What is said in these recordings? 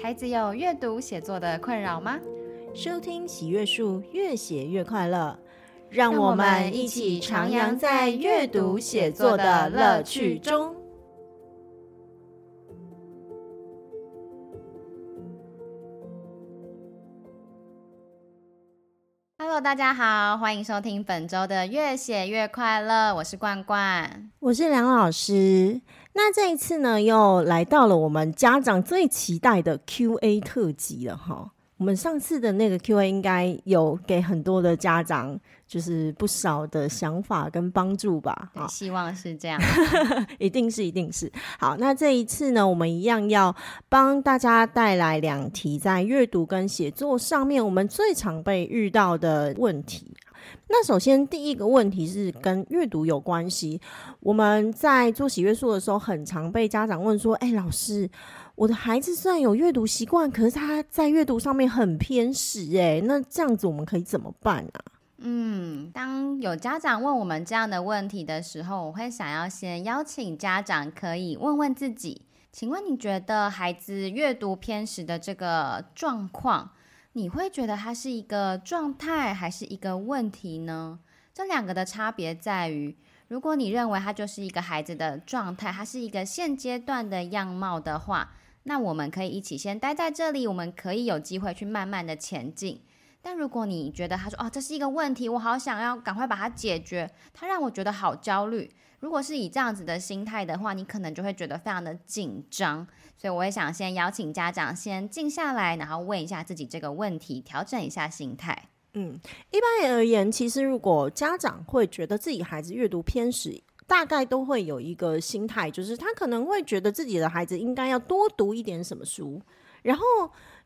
孩子有阅读写作的困扰吗？收听喜悦树，越写越快乐。让我们一起徜徉在阅读写作的乐趣中。大家好，欢迎收听本周的越写越快乐。我是罐罐，我是梁老师。那这一次呢，又来到了我们家长最期待的 Q&A 特辑了哈。我们上次的那个 Q&A 应该有给很多的家长就是不少的想法跟帮助吧？好，希望是这样，一定是，一定是。好，那这一次呢，我们一样要帮大家带来两题在阅读跟写作上面我们最常被遇到的问题。那首先第一个问题是跟阅读有关系。我们在做喜阅树的时候，很常被家长问说：“哎，老师，我的孩子虽然有阅读习惯，可是他在阅读上面很偏食，哎，那这样子我们可以怎么办啊？”嗯，当有家长问我们这样的问题的时候，我会想要先邀请家长可以问问自己，请问你觉得孩子阅读偏食的这个状况？你会觉得它是一个状态还是一个问题呢？这两个的差别在于，如果你认为它就是一个孩子的状态，它是一个现阶段的样貌的话，那我们可以一起先待在这里，我们可以有机会去慢慢的前进。但如果你觉得他说哦，这是一个问题，我好想要赶快把它解决，他让我觉得好焦虑。如果是以这样子的心态的话，你可能就会觉得非常的紧张。所以我也想先邀请家长先静下来，然后问一下自己这个问题，调整一下心态。嗯，一般而言，其实如果家长会觉得自己孩子阅读偏食，大概都会有一个心态，就是他可能会觉得自己的孩子应该要多读一点什么书，然后。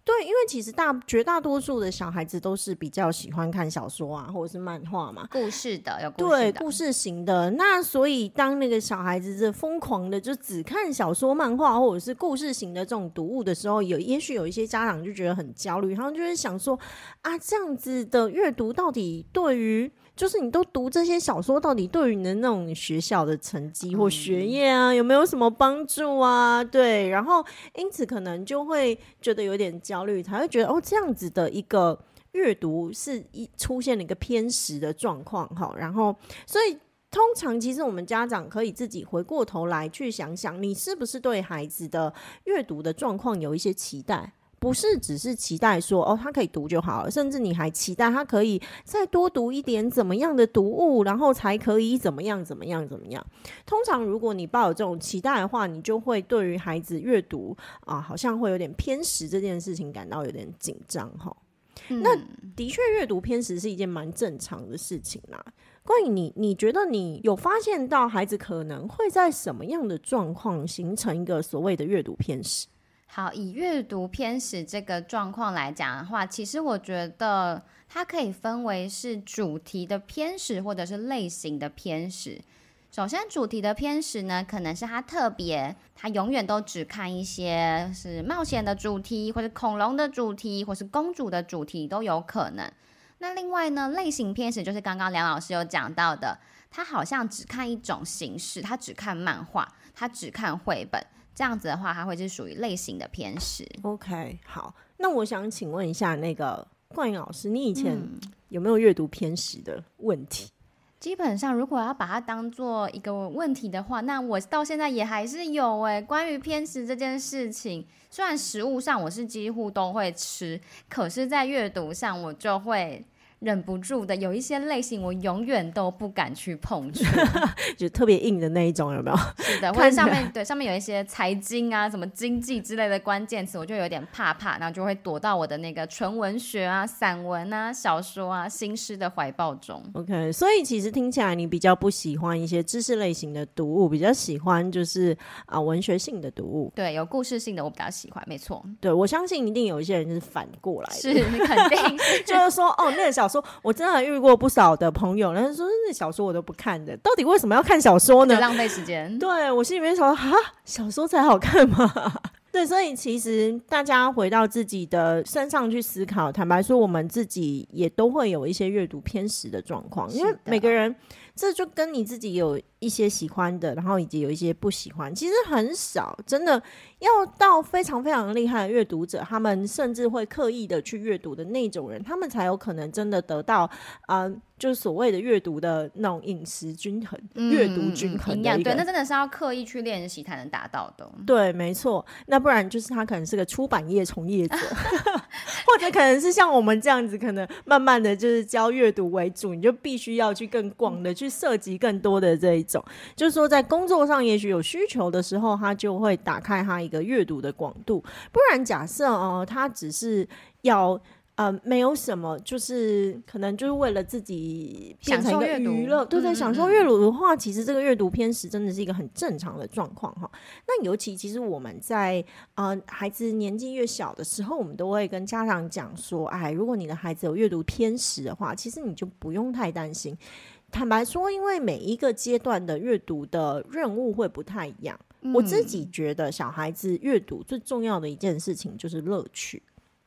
对，因为其实大绝大多数的小孩子都是比较喜欢看小说啊，或者是漫画嘛，故事的有故事的，对，故事型的。那所以当那个小孩子是疯狂的就只看小说、漫画或者是故事型的这种读物的时候，有也许有一些家长就觉得很焦虑，他们就会想说啊，这样子的阅读到底对于。就是你都读这些小说，到底对于你的那种学校的成绩或学业啊，嗯、有没有什么帮助啊？对，然后因此可能就会觉得有点焦虑，才会觉得哦，这样子的一个阅读是一出现了一个偏食的状况哈。然后，所以通常其实我们家长可以自己回过头来去想想，你是不是对孩子的阅读的状况有一些期待？不是只是期待说哦，他可以读就好了，甚至你还期待他可以再多读一点怎么样的读物，然后才可以怎么样怎么样怎么样。通常如果你抱有这种期待的话，你就会对于孩子阅读啊，好像会有点偏食这件事情感到有点紧张哈。嗯、那的确，阅读偏食是一件蛮正常的事情啦。关于你，你觉得你有发现到孩子可能会在什么样的状况形成一个所谓的阅读偏食？好，以阅读偏食这个状况来讲的话，其实我觉得它可以分为是主题的偏食，或者是类型的偏食。首先，主题的偏食呢，可能是他特别，他永远都只看一些是冒险的主题，或者恐龙的主题，或是公主的主题都有可能。那另外呢，类型偏食就是刚刚梁老师有讲到的，他好像只看一种形式，他只看漫画，他只看绘本。这样子的话，它会是属于类型的偏食。OK，好，那我想请问一下，那个冠颖老师，你以前有没有阅读偏食的问题？嗯，基本上，如果要把它当做一个问题的话，那我到现在也还是有哎。关于偏食这件事情，虽然食物上我是几乎都会吃，可是在阅读上我就会。忍不住的，有一些类型我永远都不敢去碰触，就特别硬的那一种，有没有？是的，或者上面对上面有一些财经啊、什么经济之类的关键词，我就有点怕怕，然后就会躲到我的那个纯文学啊、散文啊、小说啊、新诗的怀抱中。OK，所以其实听起来你比较不喜欢一些知识类型的读物，比较喜欢就是啊文学性的读物。对，有故事性的我比较喜欢，没错。对，我相信一定有一些人是反过来的，是肯定 就是说哦，那个小。说，我真的遇过不少的朋友，然后说那小说我都不看的，到底为什么要看小说呢？浪费时间。对，我心里面想说，哈，小说才好看吗？对，所以其实大家回到自己的身上去思考，坦白说，我们自己也都会有一些阅读偏食的状况，因为每个人。这就跟你自己有一些喜欢的，然后以及有一些不喜欢，其实很少，真的要到非常非常厉害的阅读者，他们甚至会刻意的去阅读的那种人，他们才有可能真的得到啊。呃就是所谓的阅读的那种饮食均衡、阅、嗯、读均衡的一个，对，那真的是要刻意去练习才能达到的。对，没错。那不然就是他可能是个出版业从业者，或者可能是像我们这样子，可能慢慢的就是教阅读为主，你就必须要去更广的去涉及更多的这一种。嗯、就是说，在工作上也许有需求的时候，他就会打开他一个阅读的广度。不然，假设哦，他只是要。呃，没有什么，就是可能就是为了自己变成一个娱乐，对对，享受阅读的话，其实这个阅读偏食真的是一个很正常的状况哈。那尤其其实我们在呃孩子年纪越小的时候，我们都会跟家长讲说，哎，如果你的孩子有阅读偏食的话，其实你就不用太担心。坦白说，因为每一个阶段的阅读的任务会不太一样。嗯，我自己觉得，小孩子阅读最重要的一件事情就是乐趣。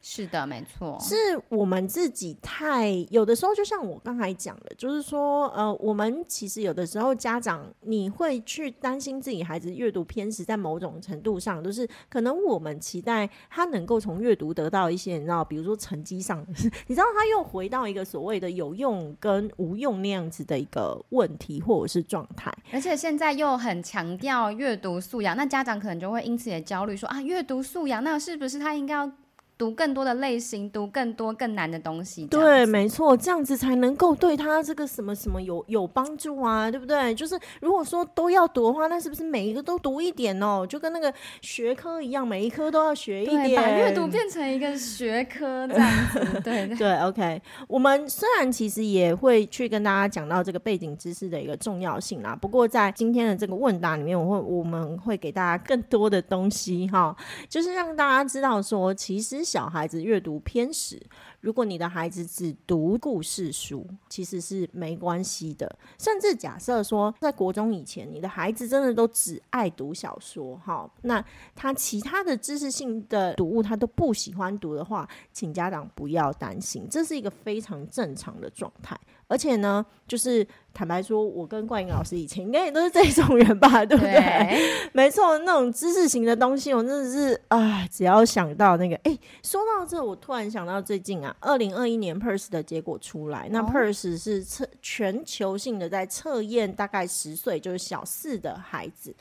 是的，没错，是我们自己太有的时候，就像我刚才讲的，就是说，呃，我们其实有的时候家长你会去担心自己孩子阅读偏食，在某种程度上，就是可能我们期待他能够从阅读得到一些，你知道，比如说成绩上，你知道，他又回到一个所谓的有用跟无用那样子的一个问题或者是状态，而且现在又很强调阅读素养，那家长可能就会因此也焦虑，说啊，阅读素养，那是不是他应该要？读更多的类型，读更多更难的东西。对，没错，这样子才能够对他这个什么什么有有帮助啊，对不对？就是如果说都要读的话，那是不是每一个都读一点哦？就跟那个学科一样，每一科都要学一点，把阅读变成一个学科这样子。对 对，对，OK。我们虽然其实也会去跟大家讲到这个背景知识的一个重要性啦，不过在今天的这个问答里面，我会我们会给大家更多的东西哈，就是让大家知道说，其实。小孩子阅读偏食，如果你的孩子只读故事书，其实是没关系的。甚至假设说，在国中以前，你的孩子真的都只爱读小说，哈，那他其他的知识性的读物他都不喜欢读的话，请家长不要担心，这是一个非常正常的状态。而且呢，就是坦白说，我跟冠英老师以前应该也都是这种人吧，对不对？对没错，那种知识型的东西，我真的是啊，只要想到那个，哎，说到这，我突然想到最近啊，二零二一年 PIRSS 的结果出来，那 PIRSS 是测全球性的在测验大概十岁就是小四的孩子，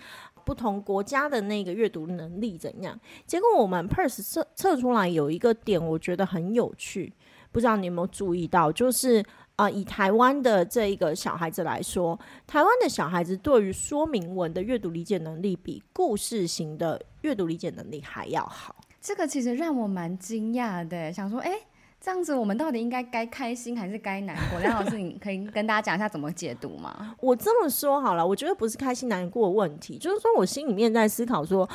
不同国家的那个阅读能力怎样？结果我们 PIRSS 测测出来有一个点，我觉得很有趣，不知道你有没有注意到，就是。啊、呃，以台湾的这一个小孩子来说，台湾的小孩子对于说明文的阅读理解能力比故事型的阅读理解能力还要好。这个其实让我蛮惊讶的，想说，哎，这样子我们到底应该该开心还是该难过？梁老师，你可以跟大家讲一下怎么解读吗？我这么说好了，我觉得不是开心难过的问题，就是说我心里面在思考说。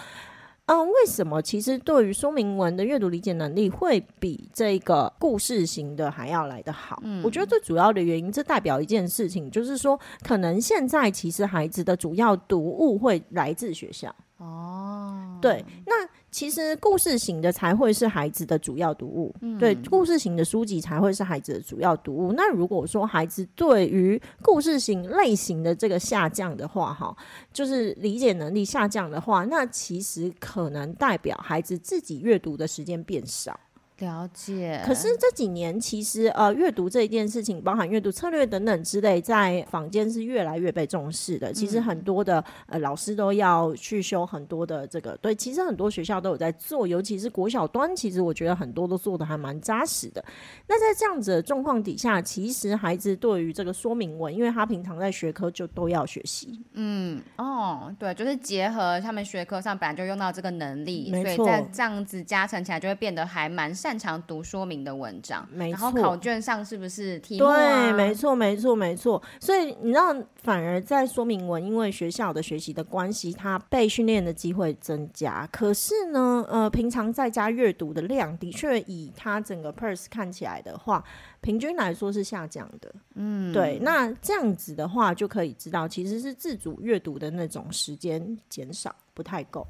嗯，为什么其实对于说明文的阅读理解能力会比这个故事型的还要来得好？嗯，我觉得最主要的原因，这代表一件事情，就是说，可能现在其实孩子的主要读物会来自学校。哦，对，那。其实故事型的才会是孩子的主要读物，嗯、对，故事型的书籍才会是孩子的主要读物。那如果说孩子对于故事型类型的这个下降的话，哈，就是理解能力下降的话，那其实可能代表孩子自己阅读的时间变少。了解。可是这几年，其实呃，阅读这一件事情，包含阅读策略等等之类，在坊间是越来越被重视的。其实很多的呃老师都要去修很多的这个，对，其实很多学校都有在做，尤其是国小端，其实我觉得很多都做的还蛮扎实的。那在这样子的状况底下，其实孩子对于这个说明文，因为他平常在学科就都要学习，嗯，哦，对，就是结合他们学科上本来就用到这个能力，没错，所以在这样子加成起来，就会变得还蛮擅。擅长读说明的文章，没错。然后考卷上是不是题目啊？对，没错，没错，没错。所以你知道，反而在说明文，因为学校的学习的关系，他被训练的机会增加。可是呢，呃，平常在家阅读的量，的确以他整个 PIRSS 看起来的话，平均来说是下降的。嗯，对。那这样子的话，就可以知道，其实是自主阅读的那种时间减少，不太够。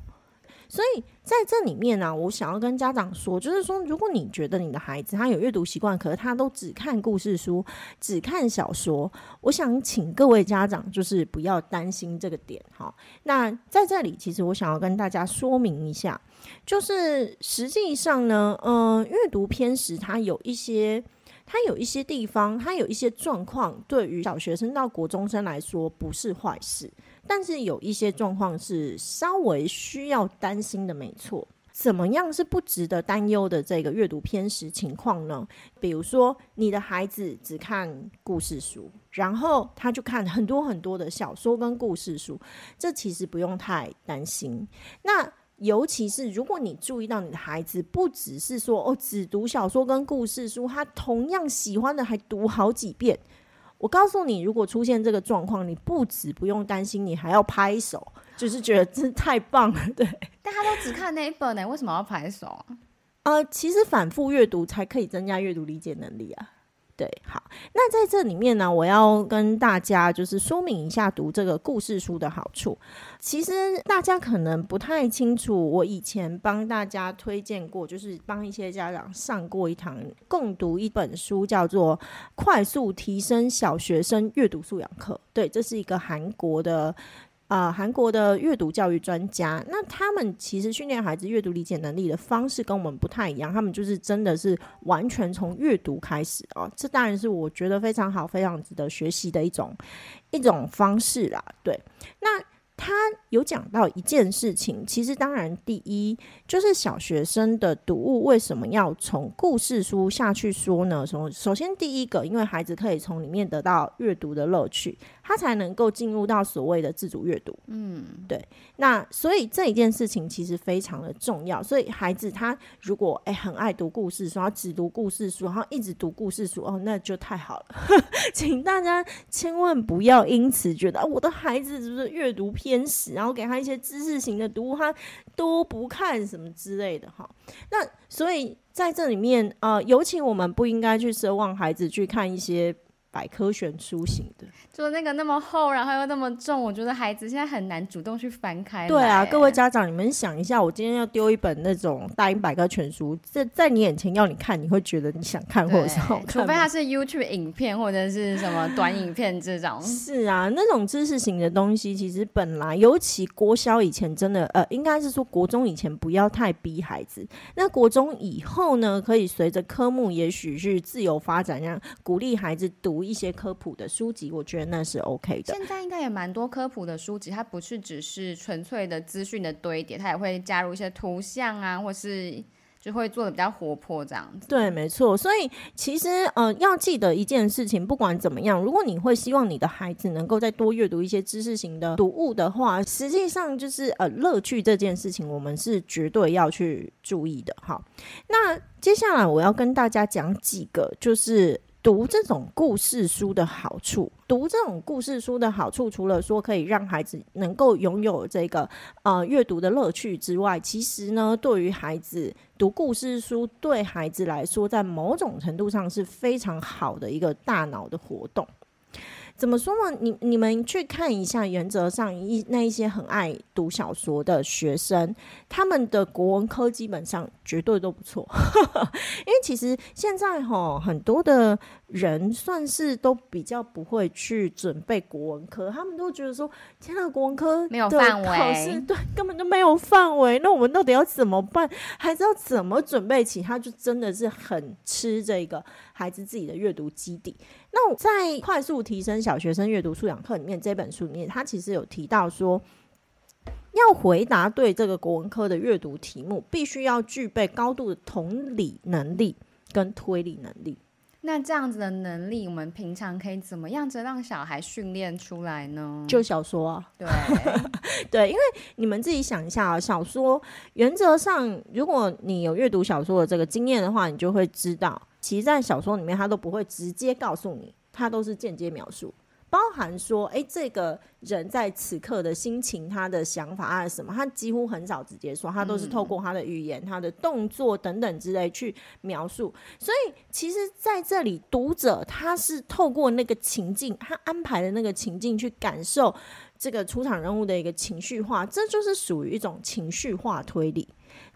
所以在这里面呢、我想要跟家长说，就是说，如果你觉得你的孩子他有阅读习惯，可是他都只看故事书、只看小说，我想请各位家长就是不要担心这个点哈。那在这里，其实我想要跟大家说明一下，就是实际上呢，嗯、阅读偏食它有一些。它有一些地方，它有一些状况，对于小学生到国中生来说不是坏事，但是有一些状况是稍微需要担心的，没错。怎么样是不值得担忧的这个阅读偏食情况呢？比如说，你的孩子只看故事书，然后他就看很多很多的小说跟故事书，这其实不用太担心。那尤其是如果你注意到你的孩子不只是说哦，只读小说跟故事书，他同样喜欢的还读好几遍。我告诉你，如果出现这个状况，你不止不用担心，你还要拍手，就是觉得真太棒了。对，但他都只看那一本呢，为什么要拍手啊？呃，其实反复阅读才可以增加阅读理解能力啊。对，好，那在这里面呢，我要跟大家就是说明一下读这个故事书的好处。其实大家可能不太清楚，我以前帮大家推荐过，就是帮一些家长上过一堂共读一本书，叫做《快速提升小学生阅读素养课》。对，这是一个韩国的。啊，韩国的阅读教育专家，那他们其实训练孩子阅读理解能力的方式跟我们不太一样，他们就是真的是完全从阅读开始哦，这当然是我觉得非常好、非常值得学习的一种一种方式啦。对，那。他有讲到一件事情，其实当然，第一就是小学生的读物为什么要从故事书下去说呢？首首先，第一个，因为孩子可以从里面得到阅读的乐趣，他才能够进入到所谓的自主阅读。嗯，对。那所以这一件事情其实非常的重要。所以孩子他如果诶很爱读故事书，他只读故事书，然后一直读故事书，哦，那就太好了。请大家千万不要因此觉得，啊，我的孩子是不是阅读偏偏食，然后给他一些知识型的读物，他都不看什么之类的哈。那所以在这里面，啊，尤其我们不应该去奢望孩子去看一些。百科全书型的，就那个那么厚，然后又那么重，我觉得孩子现在很难主动去翻开。对啊，各位家长，你们想一下，我今天要丢一本那种大英百科全书，在在你眼前要你看，你会觉得你想看或者是好看？除非它是 YouTube 影片或者是什么短影片这种。是啊，那种知识型的东西，其实本来尤其国小以前真的，呃，应该是说国中以前不要太逼孩子。那国中以后呢，可以随着科目也许是自由发展，让鼓励孩子读。读一些科普的书籍，我觉得那是 OK 的。现在应该也蛮多科普的书籍，它不是只是纯粹的资讯的堆叠，它也会加入一些图像啊，或是就会做的比较活泼这样子。对，没错。所以其实呃，要记得一件事情，不管怎么样，如果你会希望你的孩子能够再多阅读一些知识型的读物的话，实际上就是呃，乐趣这件事情，我们是绝对要去注意的。好，那接下来我要跟大家讲几个，就是。读这种故事书的好处，读这种故事书的好处，除了说可以让孩子能够拥有这个呃阅读的乐趣之外，其实呢，对于孩子读故事书，对孩子来说，在某种程度上是非常好的一个大脑的活动。怎么说呢？你你们去看一下，原则上一那一些很爱读小说的学生，他们的国文科基本上绝对都不错。因为其实现在哈很多的人算是都比较不会去准备国文科，他们都觉得说，天哪，国文科没有范围，对，根本就没有范围。那我们到底要怎么办？孩子要怎么准备起？他就真的是很吃这个孩子自己的阅读基底。那我在快速提升小学生阅读素养课里面，这本书里面，他其实有提到说，要回答对这个国文科的阅读题目，必须要具备高度的同理能力跟推理能力。那这样子的能力，我们平常可以怎么样子让小孩训练出来呢？就小说啊，对 对，因为你们自己想一下啊，小说原则上，如果你有阅读小说的这个经验的话，你就会知道。其实，在小说里面，他都不会直接告诉你，他都是间接描述，包含说，哎，这个人在此刻的心情、他的想法啊什么，他几乎很少直接说，他都是透过他的语言、他的动作等等之类去描述。所以，其实在这里，读者他是透过那个情境，他安排的那个情境去感受这个出场人物的一个情绪化，这就是属于一种情绪化推理。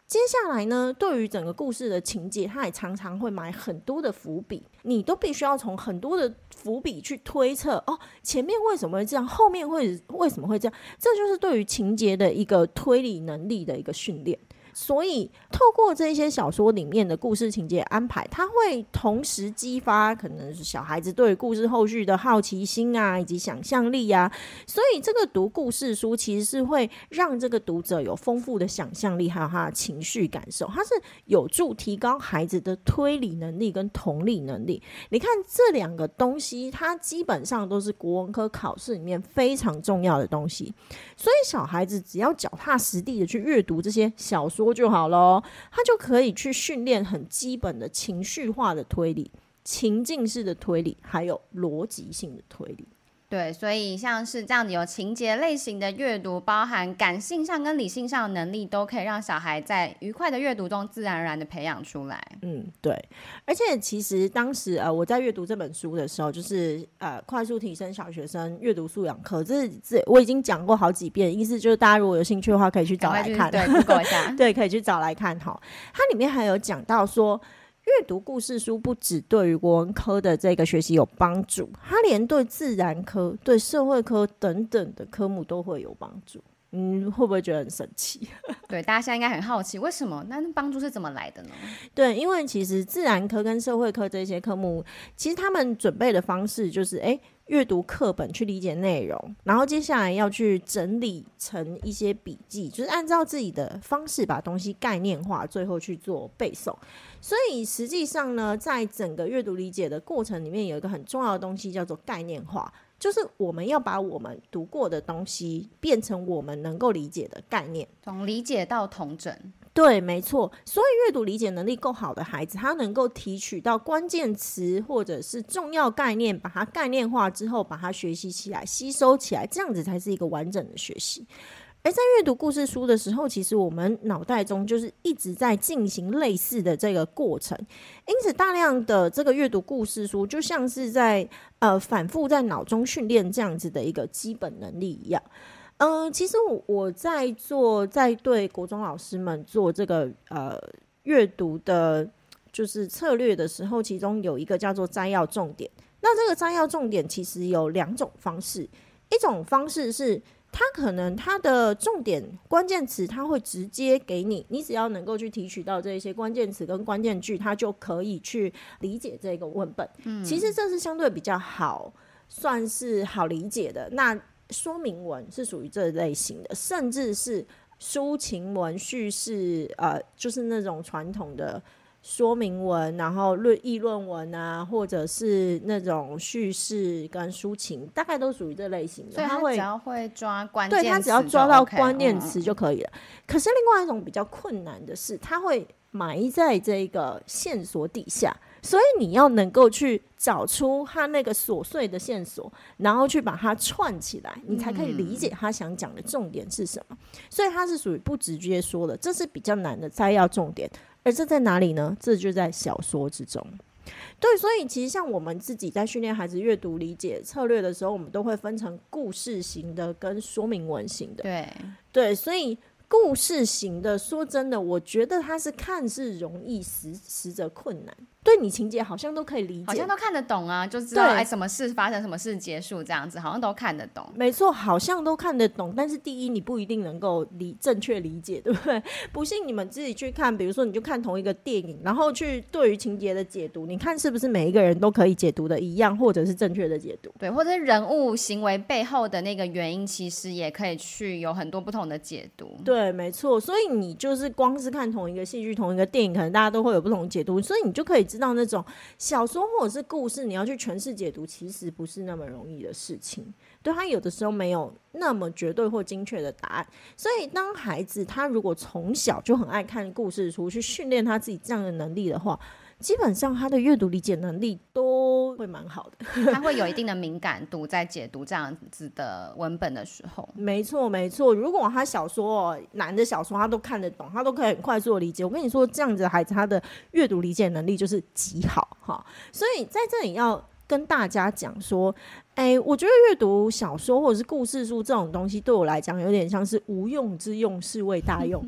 接下来呢，对于整个故事的情节，他也常常会埋很多的伏笔，你都必须要从很多的伏笔去推测哦，前面为什么会这样，后面会为什么会这样，这就是对于情节的一个推理能力的一个训练。所以，透过这些小说里面的故事情节安排，它会同时激发可能是小孩子对故事后续的好奇心啊，以及想象力啊。所以，这个读故事书其实是会让这个读者有丰富的想象力，还有他的情绪感受。它是有助提高孩子的推理能力跟同理能力。你看这两个东西，它基本上都是国文科考试里面非常重要的东西。所以，小孩子只要脚踏实地的去阅读这些小说。多就好咯，他就可以去训练很基本的情绪化的推理、情境式的推理，还有逻辑性的推理。对，所以像是这样子有情节类型的阅读，包含感性上跟理性上的能力，都可以让小孩在愉快的阅读中自然而然的培养出来。嗯，对。而且其实当时呃我在阅读这本书的时候，就是呃快速提升小学生阅读素养课，这这我已经讲过好几遍，意思就是大家如果有兴趣的话，可以去找来看。对，Google 一下。对，可以去找来看哈。它里面还有讲到说。阅读故事书不止对于文科的这个学习有帮助，它连对自然科、对社会科等等的科目都会有帮助。嗯，会不会觉得很神奇？对，大家现在应该很好奇，为什么？那帮助是怎么来的呢？对，因为其实自然科跟社会科这些科目，其实他们准备的方式就是，哎。阅读课本去理解内容，然后接下来要去整理成一些笔记，就是按照自己的方式把东西概念化，最后去做背诵。所以实际上呢，在整个阅读理解的过程里面，有一个很重要的东西叫做概念化，就是我们要把我们读过的东西变成我们能够理解的概念，从理解到统整。对，没错。所以阅读理解能力够好的孩子，他能够提取到关键词或者是重要概念，把它概念化之后，把它学习起来、吸收起来，这样子才是一个完整的学习。而在阅读故事书的时候，其实我们脑袋中就是一直在进行类似的这个过程，因此大量的这个阅读故事书，就像是在呃反复在脑中训练这样子的一个基本能力一样。嗯、其实我我在做，在对国中老师们做这个呃阅读的，就是策略的时候，其中有一个叫做摘要重点。那这个摘要重点其实有两种方式，一种方式是它可能它的重点关键词，它会直接给你，你只要能够去提取到这些关键词跟关键句，它就可以去理解这个文本。嗯，其实这是相对比较好，算是好理解的。那说明文是属于这类型的，甚至是抒情文叙事，呃，就是那种传统的说明文，然后论议论文啊，或者是那种叙事跟抒情，大概都属于这类型的。所以他会只要会抓关键词，对，他只要抓到关键词就可以了。可是另外一种比较困难的是，他会埋在这个线索底下。所以你要能够去找出他那个琐碎的线索，然后去把它串起来，你才可以理解他想讲的重点是什么。所以他是属于不直接说的，这是比较难的摘要重点。而这在哪里呢？这就在小说之中。对，所以其实像我们自己在训练孩子阅读理解策略的时候，我们都会分成故事型的跟说明文型的。对对，所以。故事型的，说真的，我觉得它是看似容易，实实则困难。对你情节好像都可以理解，好像都看得懂啊，就知道哎，什么事发生，什么事结束，这样子好像都看得懂。没错，好像都看得懂，但是第一，你不一定能够理正确理解，对不对？不信你们自己去看，比如说你就看同一个电影，然后去对于情节的解读，你看是不是每一个人都可以解读的一样，或者是正确的解读？对，或者是人物行为背后的那个原因，其实也可以去有很多不同的解读。对，没错，所以你就是光是看同一个戏剧、同一个电影，可能大家都会有不同的解读，所以你就可以知道那种。小说或者是故事，你要去诠释解读，其实不是那么容易的事情。对，他有的时候没有那么绝对或精确的答案。所以，当孩子他如果从小就很爱看故事书，去训练他自己这样的能力的话，基本上他的阅读理解能力都会蛮好的，他会有一定的敏感度在解读这样子的文本的时候。没错，没错。如果他小说难的小说他都看得懂，他都可以很快速的理解。我跟你说，这样子的孩子他的阅读理解能力就是极好哈。所以在这里要跟大家讲说，哎、欸，我觉得阅读小说或者是故事书这种东西，对我来讲有点像是无用之用，是为大用。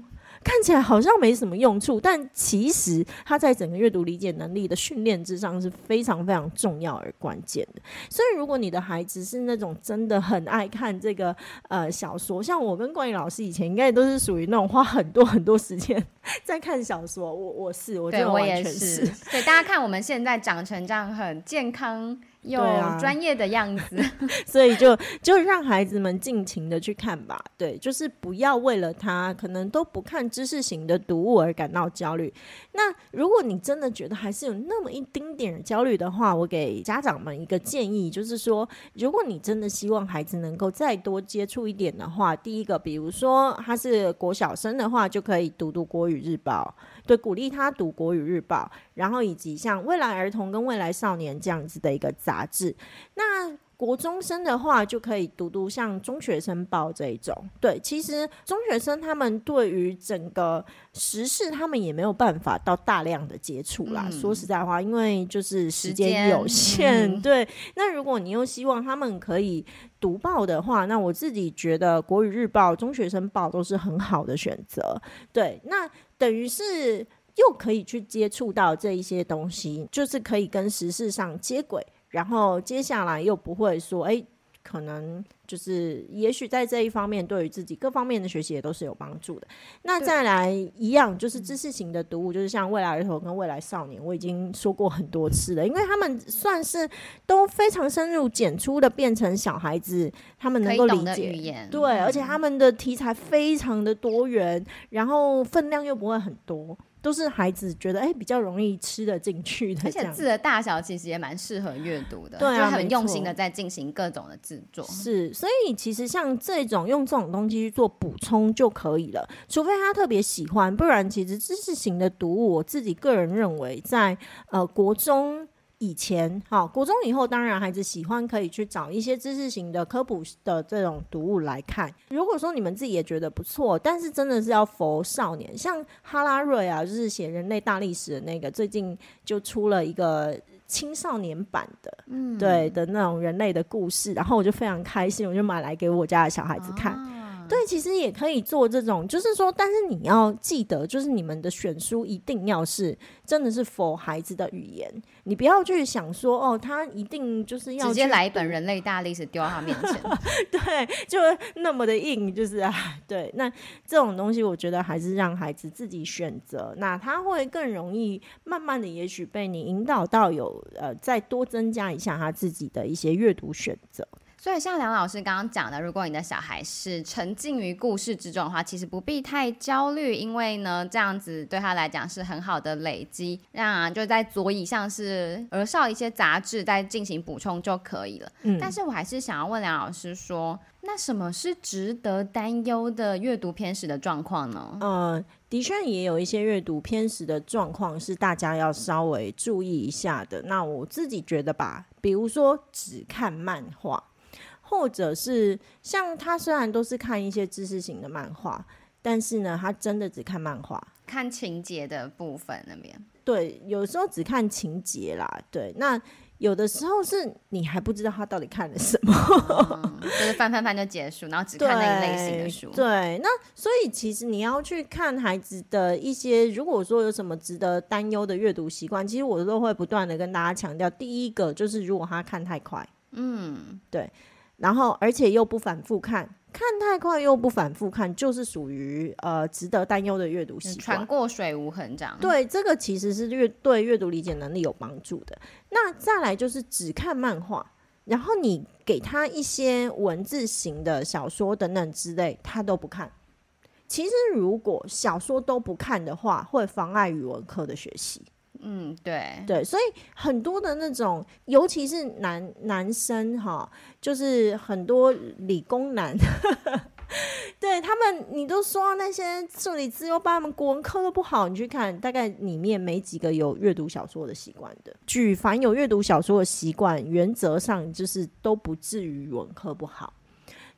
看起来好像没什么用处，但其实它在整个阅读理解能力的训练之上是非常非常重要而关键的。所以，如果你的孩子是那种真的很爱看这个呃小说，像我跟冠宇老师以前应该都是属于那种花很多很多时间在看小说。我我是，我觉得完全是。对，我也是。对，大家看我们现在长成这样很健康。有专业的样子，啊、所以就就让孩子们尽情的去看吧。对，就是不要为了他可能都不看知识型的读物而感到焦虑。那如果你真的觉得还是有那么一丁点焦虑的话，我给家长们一个建议，就是说，如果你真的希望孩子能够再多接触一点的话，第一个，比如说他是国小生的话，就可以读读国语日报。对，鼓励他读《国语日报》，然后以及像《未来儿童》跟《未来少年》这样子的一个杂志。那国中生的话，就可以读读像《中学生报》这一种。对，其实中学生他们对于整个时事，他们也没有办法到大量的接触啦。嗯、说实在话，因为就是时间有限。嗯、对，那如果你又希望他们可以读报的话，那我自己觉得《国语日报》《中学生报》都是很好的选择。对，那。等于是又可以去接触到这一些东西，就是可以跟时事上接轨，然后接下来又不会说，哎、可能。就是，也许在这一方面，对于自己各方面的学习也都是有帮助的。那再来一样，就是知识型的读物，就是像未来儿童跟未来少年，我已经说过很多次了，因为他们算是都非常深入浅出的变成小孩子他们能够理解语言，对，而且他们的题材非常的多元，然后分量又不会很多。都是孩子觉得哎、欸、比较容易吃得进去的，而且字的大小其实也蛮适合阅读的，对啊，很用心的在进行各种的制作。是，所以其实像这种用这种东西去做补充就可以了，除非他特别喜欢，不然其实知识型的读物，我自己个人认为在呃国中。以前，好，国中以后，当然孩子喜欢可以去找一些知识型的科普的这种读物来看。如果说你们自己也觉得不错，但是真的是要 for 少年，像哈拉瑞啊，就是写人类大历史的那个，最近就出了一个青少年版的，嗯，对的那种人类的故事，然后我就非常开心，我就买来给我家的小孩子看。啊对，其实也可以做这种，就是说，但是你要记得，就是你们的选书一定要是真的是 for 孩子的语言，你不要去想说哦，他一定就是要直接来一本人类大历史丢到他面前，对，就那么的硬，就是啊，对，那这种东西，我觉得还是让孩子自己选择，那他会更容易慢慢的，也许被你引导到有呃，再多增加一下他自己的一些阅读选择。所以，像梁老师刚刚讲的，如果你的小孩是沉浸于故事之中的话，其实不必太焦虑，因为呢，这样子对他来讲是很好的累积，让就在佐以上是儿少一些杂志再进行补充就可以了。嗯，但是我还是想要问梁老师说，那什么是值得担忧的阅读偏食的状况呢？呃，的确也有一些阅读偏食的状况是大家要稍微注意一下的。那我自己觉得吧，比如说只看漫画。或者是像他虽然都是看一些知识型的漫画，但是呢，他真的只看漫画，看情节的部分那边。对，有时候只看情节啦。对，那有的时候是你还不知道他到底看了什么，嗯、就是翻翻翻就结束，然后只 看那一类型的书。对，那所以其实你要去看孩子的一些，如果说有什么值得担忧的阅读习惯，其实我都会不断的跟大家强调，第一个就是如果他看太快，嗯，对。然后，而且又不反复看，看太快又不反复看，就是属于呃值得担忧的阅读习惯。船过水无痕这样。对，这个其实是阅对阅读理解能力有帮助的。那再来就是只看漫画，然后你给他一些文字型的小说等等之类，他都不看。其实如果小说都不看的话，会妨碍语文课的学习。嗯，对对，所以很多的那种，尤其是男男生哈，就是很多理工男，对他们，你都说那些数理资优班，他们国文课都不好，你去看，大概里面没几个有阅读小说的习惯的。举凡有阅读小说的习惯，原则上就是都不至于文科不好。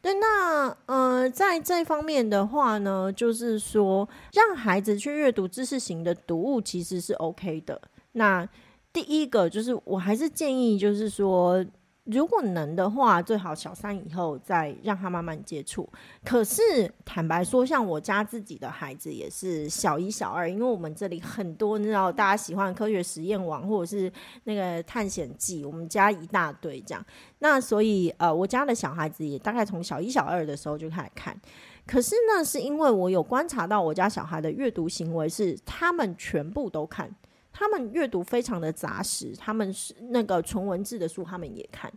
对，那呃，在这方面的话呢，就是说让孩子去阅读知识型的读物其实是 OK 的。那第一个就是我还是建议，就是说。如果能的话，最好小三以后再让他慢慢接触。可是坦白说，像我家自己的孩子也是小一、小二，因为我们这里很多，你知道，大家喜欢科学实验网或者是那个探险记，我们家一大堆这样。那所以呃，我家的小孩子也大概从小一、小二的时候就开始看。可是呢，是因为我有观察到我家小孩的阅读行为是他们全部都看。他们阅读非常的扎实，他们是那个纯文字的书，他们也看。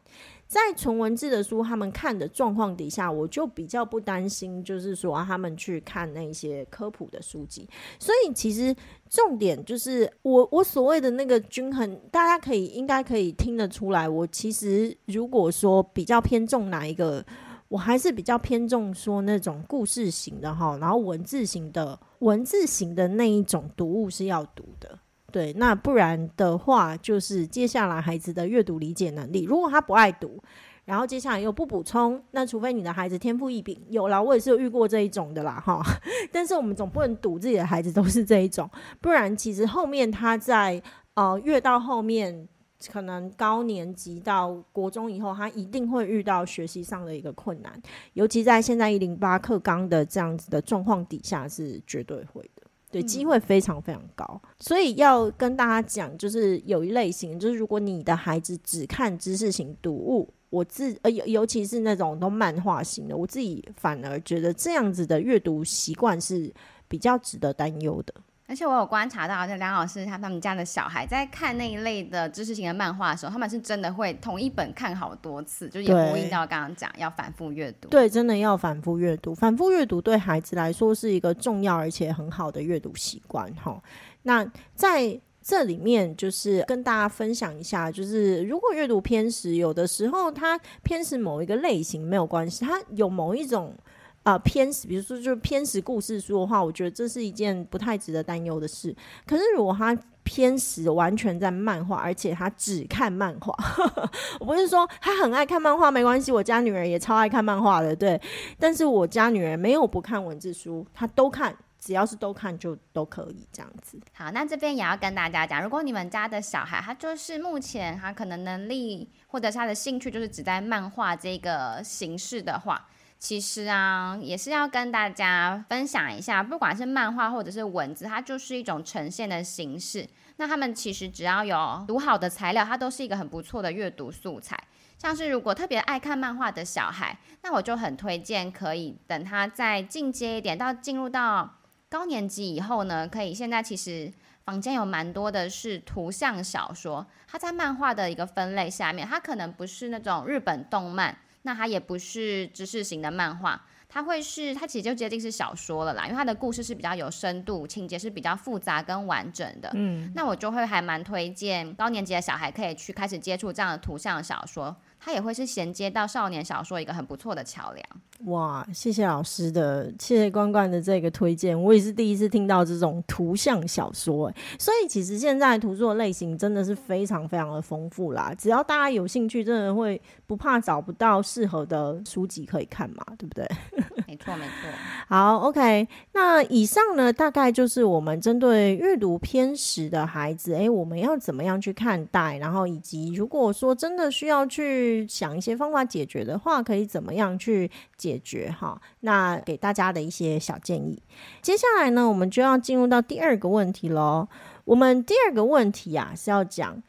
在纯文字的书他们看的状况底下，我就比较不担心，就是说、他们去看那些科普的书籍。所以其实重点就是我我所谓的那个均衡，大家可以应该可以听得出来。我其实如果说比较偏重哪一个，我还是比较偏重说那种故事型的哈，然后文字型的文字型的那一种读物是要读的。对，那不然的话，就是接下来孩子的阅读理解能力，如果他不爱读，然后接下来又不补充，那除非你的孩子天赋异禀，有啦，我也是有遇过这一种的啦，哈。但是我们总不能赌自己的孩子都是这一种，不然其实后面他在呃越到后面，可能高年级到国中以后，他一定会遇到学习上的一个困难，尤其在现在一零八课纲的这样子的状况底下，是绝对会的。对，机会非常非常高，嗯，所以要跟大家讲，就是有一类型，就是如果你的孩子只看知识型读物，我自呃尤尤其是那种都漫画型的，我自己反而觉得这样子的阅读习惯是比较值得担忧的。而且我有观察到，就梁老师他他们家的小孩在看那一类的知识型的漫画的时候，他们是真的会同一本看好多次，就也呼应到刚刚讲要反复阅读。对，真的要反复阅读。反复阅读对孩子来说是一个重要而且很好的阅读习惯。哈，那在这里面就是跟大家分享一下，就是如果阅读偏食，有的时候他偏食某一个类型没有关系，他有某一种。啊、呃，偏食，比如说就是偏食故事书的话，我觉得这是一件不太值得担忧的事。可是如果他偏食完全在漫画，而且他只看漫画，我不是说他很爱看漫画没关系，我家女儿也超爱看漫画的，对。但是我家女儿没有不看文字书，她都看，只要是都看就都可以这样子。好，那这边也要跟大家讲，如果你们家的小孩他就是目前他可能能力或者他的兴趣就是只在漫画这个形式的话。其实啊，也是要跟大家分享一下，不管是漫画或者是文字，它就是一种呈现的形式。那他们其实只要有读好的材料，它都是一个很不错的阅读素材。像是如果特别爱看漫画的小孩，那我就很推荐，可以等他再进阶一点，到进入到高年级以后呢，可以现在其实坊间有蛮多的是图像小说，它在漫画的一个分类下面，它可能不是那种日本动漫。那它也不是知识型的漫画，它会是它其实就接近是小说了啦，因为它的故事是比较有深度，情节是比较复杂跟完整的。嗯，那我就会还蛮推荐高年级的小孩可以去开始接触这样的图像小说。它也会是衔接到少年小说一个很不错的桥梁。哇，谢谢老师的，谢谢关关的这个推荐，我也是第一次听到这种图像小说。所以其实现在图书的类型真的是非常非常的丰富啦，只要大家有兴趣，真的会不怕找不到适合的书籍可以看嘛，对不对？没错，没错。好，OK，那以上呢，大概就是我们针对阅读偏食的孩子，哎，我们要怎么样去看待，然后以及如果说真的需要去。想一些方法解决的话，可以怎么样去解决哈？那给大家的一些小建议。接下来呢，我们就要进入到第二个问题喽。我们第二个问题啊，是要讲，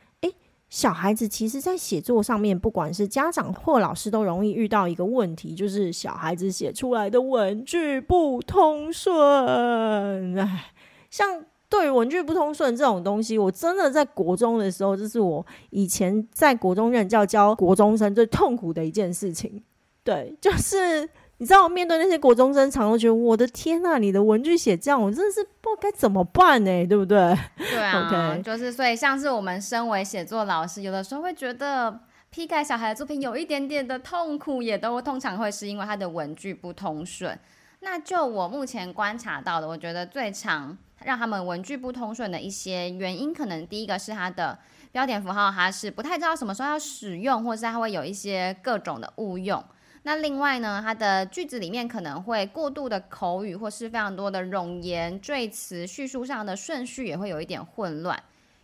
小孩子其实在写作上面，不管是家长或老师，都容易遇到一个问题，就是小孩子写出来的文句不通顺。唉，像。对于文句不通顺这种东西，我真的在国中的时候，这是我以前在国中任教教国中生最痛苦的一件事情。对，就是你知道，我面对那些国中生，常常觉得我的天呐，你的文具写这样，我真的是不知道该怎么办呢？对不对？对啊 就是所以，像是我们身为写作老师，有的时候会觉得批改小孩的作品有一点点的痛苦，也都通常会是因为他的文具不通顺。那就我目前观察到的，我觉得最常。让他们文具不通顺的一些原因，可能第一个是他的标点符号，他是不太知道什么时候要使用，或是他会有一些各种的误用。那另外呢，它的句子里面可能会过度的口语，或是非常多的冗言赘词，叙述上的顺序也会有一点混乱。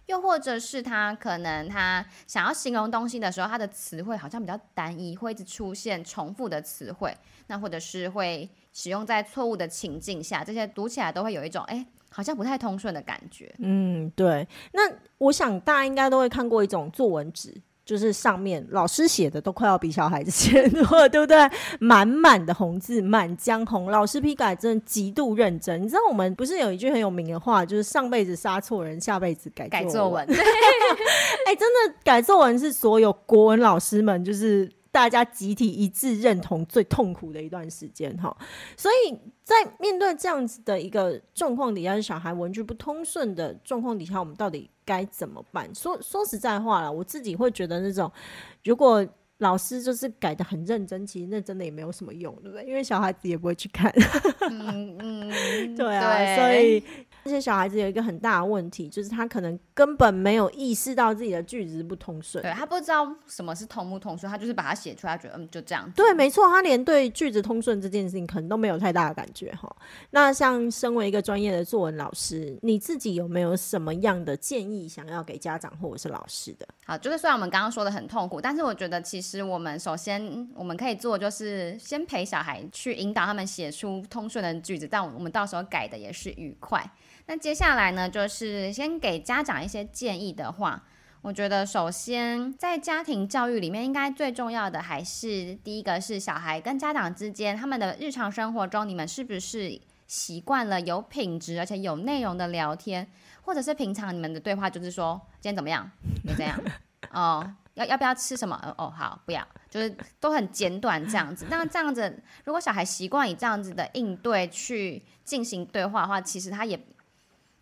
又或者是他可能他想要形容东西的时候，他的词汇好像比较单一，会一直出现重复的词汇，那或者是会使用在错误的情境下，这些读起来都会有一种哎，好像不太通顺的感觉。嗯，对。那我想大家应该都会看过一种作文纸。就是上面老师写的都快要比小孩子写多，对不对？满满的红字，满江红。老师批改真的极度认真。你知道我们不是有一句很有名的话，就是上辈子杀错人，下辈子改改作文。哎、欸，真的改作文是所有国文老师们就是。大家集体一致认同最痛苦的一段时间哈，所以在面对这样子的一个状况底下，小孩文句不通顺的状况底下，我们到底该怎么办？说说实在话啦，我自己会觉得那种，如果老师就是改的很认真，其实那真的也没有什么用，对不对？因为小孩子也不会去看。嗯嗯，对啊，对，所以。这些小孩子有一个很大的问题，就是他可能根本没有意识到自己的句子不通顺，对，他不知道什么是通不通顺，他就是把它写出来，觉得嗯就这样。对，没错，他连对句子通顺这件事情可能都没有太大的感觉哈。那像身为一个专业的作文老师，你自己有没有什么样的建议想要给家长或者是老师的？好，就是虽然我们刚刚说的很痛苦，但是我觉得其实我们首先我们可以做就是先陪小孩去引导他们写出通顺的句子，但我们到时候改的也是愉快。那接下来呢，就是先给家长一些建议的话，我觉得首先在家庭教育里面，应该最重要的还是第一个是小孩跟家长之间，他们的日常生活中，你们是不是习惯了有品质而且有内容的聊天，或者是平常你们的对话就是说今天怎么样，就这样哦，要要不要吃什么？哦，好，不要，就是都很简短这样子。那这样子，如果小孩习惯以这样子的应对去进行对话的话，其实他也。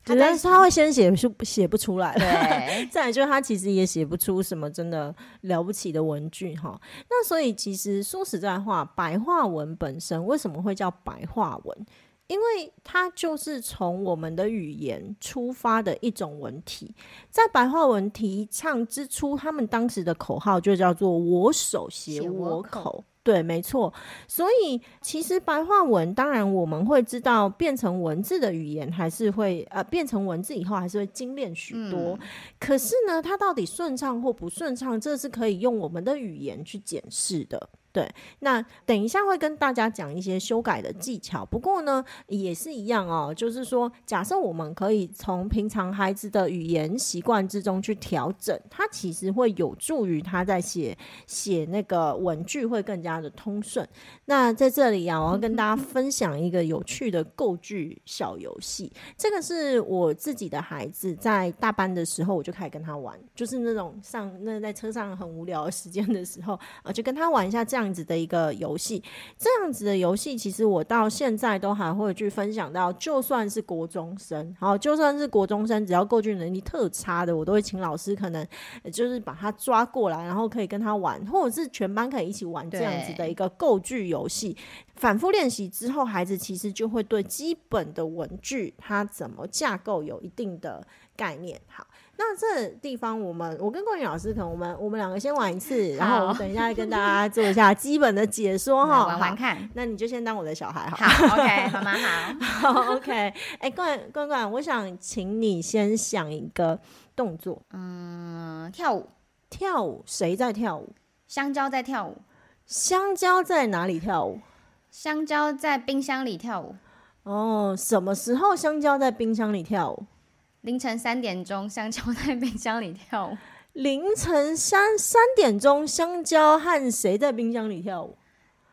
但是他会先写出，写不出来。对，再来就是他其实也写不出什么真的了不起的文句哈。那所以其实说实在话，白话文本身为什么会叫白话文？因为它就是从我们的语言出发的一种文体。在白话文提倡之初，他们当时的口号就叫做“我手写我口”。对，没错。所以其实白话文，当然我们会知道，变成文字的语言还是会呃，变成文字以后还是会精炼许多。嗯。可是呢，它到底顺畅或不顺畅，这是可以用我们的语言去检视的。对，那等一下会跟大家讲一些修改的技巧。不过呢，也是一样哦，就是说，假设我们可以从平常孩子的语言习惯之中去调整，它其实会有助于他在写写那个文句会更加的通顺。那在这里啊，我要跟大家分享一个有趣的构句小游戏。这个是我自己的孩子在大班的时候，我就开始跟他玩，就是那种上那在车上很无聊的时间的时候啊，就跟他玩一下这样。这样子的一个游戏，这样子的游戏，其实我到现在都还会去分享到，就算是国中生，好，就算是国中生，只要构句能力特差的，我都会请老师可能就是把他抓过来，然后可以跟他玩，或者是全班可以一起玩这样子的一个构句游戏。反复练习之后，孩子其实就会对基本的文句它怎么架构有一定的概念。好。那这地方，我们我跟冠宇老师，可能我们我们两个先玩一次，然后我们等一下跟大家做一下基本的解说哈。玩玩看，那你就先当我的小孩好。好，OK，妈妈好。好，OK。哎、欸，冠冠冠，我想请你先想一个动作。嗯，跳舞。跳舞？谁在跳舞？香蕉在跳舞。香蕉在哪里跳舞？香蕉在冰箱里跳舞。哦，什么时候香蕉在冰箱里跳舞？凌晨三点钟，香蕉在冰箱里跳舞。凌晨三三点钟，香蕉和谁在冰箱里跳舞？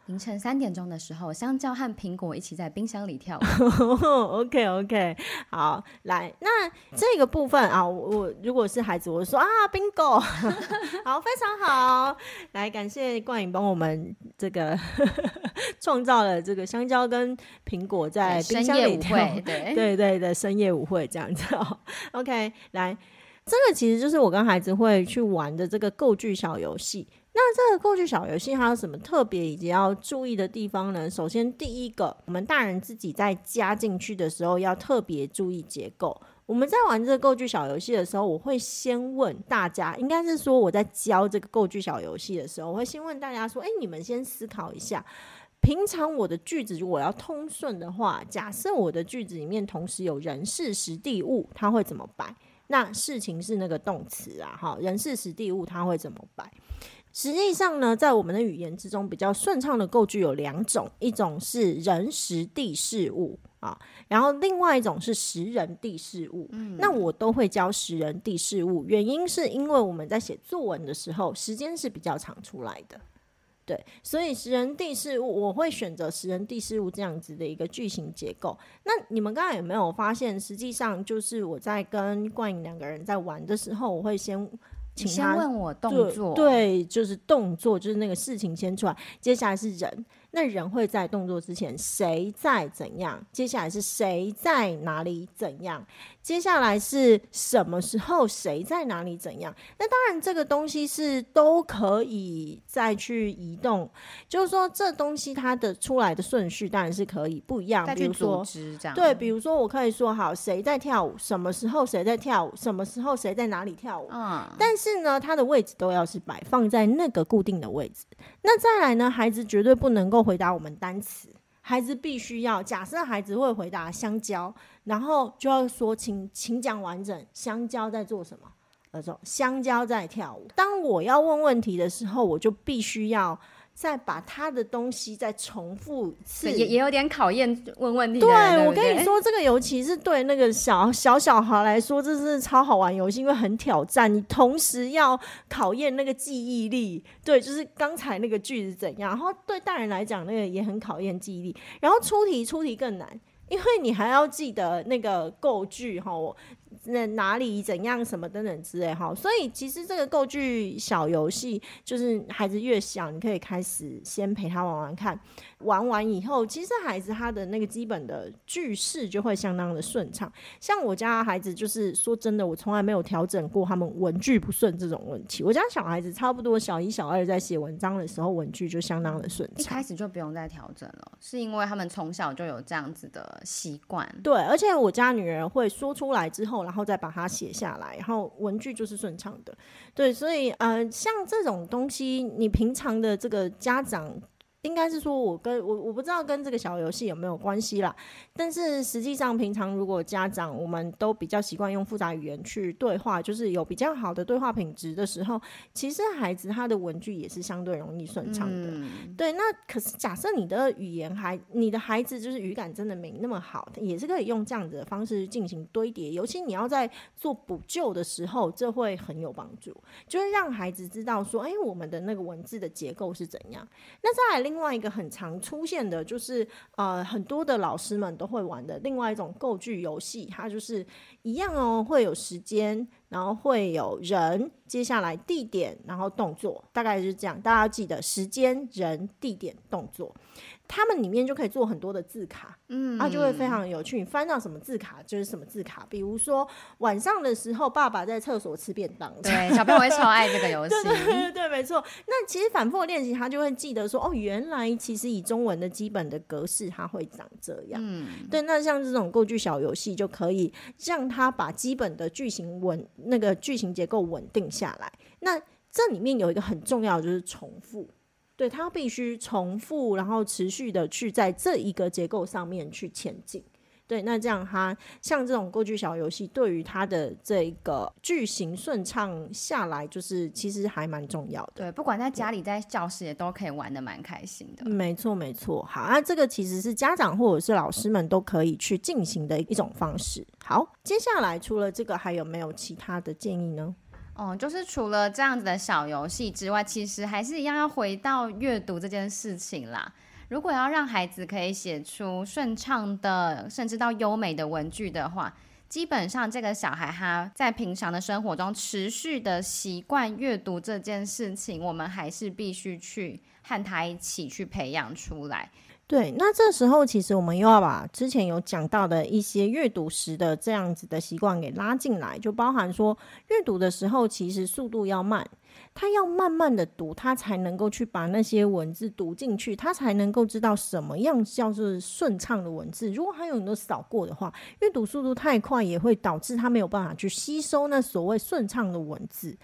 凌晨三点钟的时候，香蕉和苹果一起在冰箱里跳舞。OK OK，好，来，那这个部分啊，我，我如果是孩子，我说啊，Bingo，好，非常好，来，感谢冠颖帮我们这个 创造了这个香蕉跟苹果在冰箱里跳舞，对对对的深夜舞会这样子哦。OK，来，这个其实就是我跟孩子会去玩的这个构句小游戏。那这个构句小游戏还有什么特别以及要注意的地方呢？首先，第一个，我们大人自己在加进去的时候要特别注意结构。我们在玩这个构句小游戏的时候，我会先问大家，应该是说我在教这个构句小游戏的时候，我会先问大家说：“诶，你们先思考一下，平常我的句子如果要通顺的话，假设我的句子里面同时有人、事、时、地、物，它会怎么摆？”那事情是那个动词啊，哈，人事时地物它会怎么摆？实际上呢，在我们的语言之中，比较顺畅的构句有两种，一种是人时地事物啊，然后另外一种是时人地事物。嗯，那我都会教时人地事物，原因是因为我们在写作文的时候，时间是比较长出来的。对，所以时人地事物，我会选择时人地事物这样子的一个句型结构。那你们刚才有没有发现，实际上就是我在跟冠颖两个人在玩的时候，我会先。请先问我动作，对，就是动作，就是那个事情先出来，接下来是人。那人会在动作之前，谁在怎样？接下来是谁在哪里怎样？接下来是什么时候？谁在哪里怎样？那当然，这个东西是都可以再去移动。就是说，这东西它的出来的顺序当然是可以不一样。比如说，对，比如说我可以说好，谁在跳舞？什么时候谁在跳舞？什么时候谁在哪里跳舞？嗯。但是呢，它的位置都要是摆放在那个固定的位置。那再来呢，孩子绝对不能够。回答我们单词，孩子必须要假设孩子会回答香蕉，然后就要说，请请讲完整，香蕉在做什么？呃，说香蕉在跳舞。当我要问问题的时候，我就必须要。再把他的东西再重复一次，也也有点考验问问题。对，我跟你说，这个尤其是对那个小小小孩来说，这是超好玩游戏，因为很挑战。你同时要考验那个记忆力，对，就是刚才那个句子怎样。然后对大人来讲，那个也很考验记忆力。然后出题出题更难，因为你还要记得那个构句哈。那哪里怎样什么等等之类哈，所以其实这个构句小游戏，就是孩子越小，你可以开始先陪他玩玩看。玩完以后，其实孩子他的那个基本的句式就会相当的顺畅。像我家孩子，就是说真的，我从来没有调整过他们文句不顺这种问题。我家小孩子差不多小一、小二在写文章的时候，文句就相当的顺畅。一开始就不用再调整了，是因为他们从小就有这样子的习惯。对，而且我家女儿会说出来之后，然然后再把它写下来，然后文具就是顺畅的。对，所以呃，像这种东西，你平常的这个家长。应该是说，我跟我我不知道跟这个小游戏有没有关系啦。但是实际上，平常如果家长我们都比较习惯用复杂语言去对话，就是有比较好的对话品质的时候，其实孩子他的文句也是相对容易顺畅的。嗯、对，那可是假设你的语言还你的孩子就是语感真的没那么好，也是可以用这样子的方式进行堆叠。尤其你要在做补救的时候，这会很有帮助，就是让孩子知道说，哎，我们的那个文字的结构是怎样。那再来另。另外一个很常出现的，就是呃，很多的老师们都会玩的另外一种构句游戏，它就是一样哦，会有时间，然后会有人，接下来地点，然后动作，大概就是这样。大家要记得时间、人、地点、动作。他们里面就可以做很多的字卡，嗯，啊，就会非常有趣。你翻到什么字卡就是什么字卡。比如说晚上的时候，爸爸在厕所吃便当，对，小朋友会超爱这个游戏。对对对，对，没错。那其实反复练习，他就会记得说，哦，原来其实以中文的基本的格式，它会长这样。嗯，对。那像这种构句小游戏，就可以让他把基本的句型稳，那个句型结构稳定下来。那这里面有一个很重要的就是重复。对，他必须重复，然后持续的去在这一个结构上面去前进。对，那这样它像这种构句小游戏，对于他的这个句型顺畅下来，就是其实还蛮重要的。对，不管在家里在教室也都可以玩的蛮开心的。没错，没错。好，那这个其实是家长或者是老师们都可以去进行的一种方式。好，接下来除了这个，还有没有其他的建议呢？哦，就是除了这样子的小游戏之外，其实还是一样要回到阅读这件事情啦。如果要让孩子可以写出顺畅的，甚至到优美的文句的话，基本上这个小孩他在平常的生活中持续的习惯阅读这件事情，我们还是必须去和他一起去培养出来。对，那这时候其实我们又要把之前有讲到的一些阅读时的这样子的习惯给拉进来，就包含说阅读的时候其实速度要慢，他要慢慢的读，他才能够去把那些文字读进去，他才能够知道什么样叫做顺畅的文字。如果还有很多扫过的话，阅读速度太快，也会导致他没有办法去吸收那所谓顺畅的文字。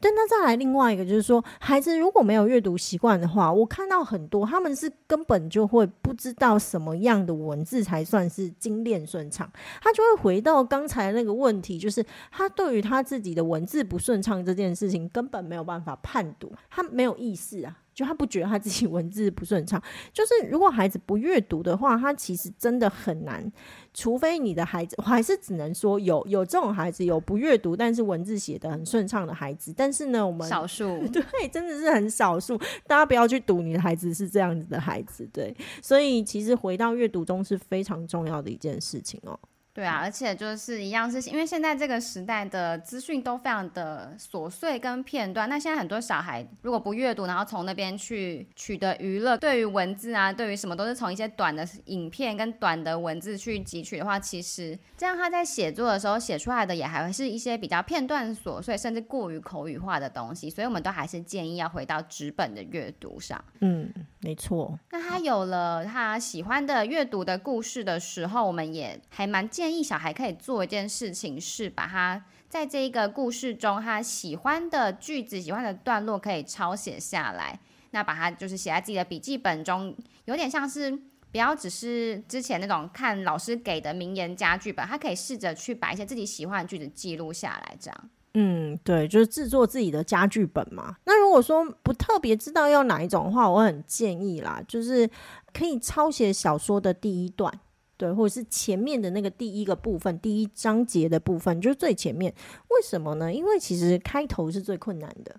但那再来另外一个，就是说，孩子如果没有阅读习惯的话，我看到很多他们是根本就会不知道什么样的文字才算是精炼顺畅，他就会回到刚才那个问题，就是他对于他自己的文字不顺畅这件事情根本没有办法判读，他没有意识啊。就他不觉得他自己文字不顺畅，就是如果孩子不阅读的话，他其实真的很难。除非你的孩子，我还是只能说有有这种孩子，有不阅读但是文字写得很顺畅的孩子。但是呢，我们少数 对，真的是很少数。大家不要去赌你的孩子是这样子的孩子，对。所以其实回到阅读中是非常重要的一件事情哦。对啊，而且就是一样，是因为现在这个时代的资讯都非常的琐碎跟片段。那现在很多小孩如果不阅读，然后从那边去取得娱乐，对于文字啊，对于什么都是从一些短的影片跟短的文字去汲取的话，其实这样他在写作的时候写出来的也还会是一些比较片段琐碎，甚至过于口语化的东西。所以我们都还是建议要回到纸本的阅读上。嗯，没错。那他有了他喜欢的阅读的故事的时候，我们也还蛮建。建议小孩可以做一件事情，是把他在这一个故事中他喜欢的句子、喜欢的段落可以抄写下来。那把它就是写在自己的笔记本中，有点像是不要只是之前那种看老师给的名言佳句本，他可以试着去把一些自己喜欢的句子记录下来。这样，嗯，对，就是制作自己的佳句本嘛。那如果说不特别知道要哪一种的话，我很建议啦，就是可以抄写小说的第一段。对，或者是前面的那个第一个部分，第一章节的部分，就是最前面。为什么呢？因为其实开头是最困难的。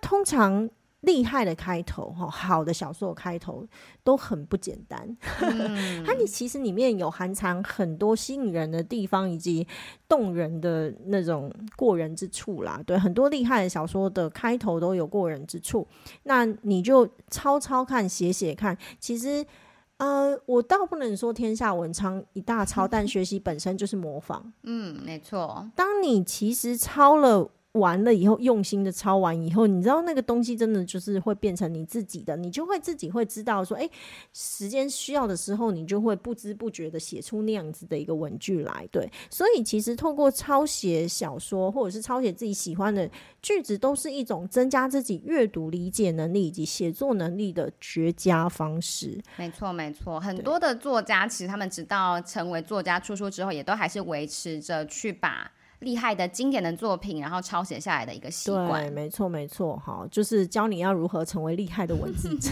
通常厉害的开头，哈，好的小说的开头都很不简单。嗯、它你其实里面有含藏很多吸引人的地方，以及动人的那种过人之处啦。对，很多厉害的小说的开头都有过人之处。那你就抄抄看，写写看，其实。呃，我倒不能说天下文昌一大抄，但学习本身就是模仿。嗯，没错。当你其实抄了。完了以后，用心的抄完以后，你知道那个东西真的就是会变成你自己的，你就会自己会知道说，诶，时间需要的时候，你就会不知不觉的写出那样子的一个文句来。对，所以其实透过抄写小说或者是抄写自己喜欢的句子，都是一种增加自己阅读理解能力以及写作能力的绝佳方式。没错，没错，很多的作家其实他们直到成为作家出书之后，也都还是维持着去把。厉害的经典的作品，然后抄写下来的一个习惯。对，没错，没错。好，就是教你要如何成为厉害的文字者。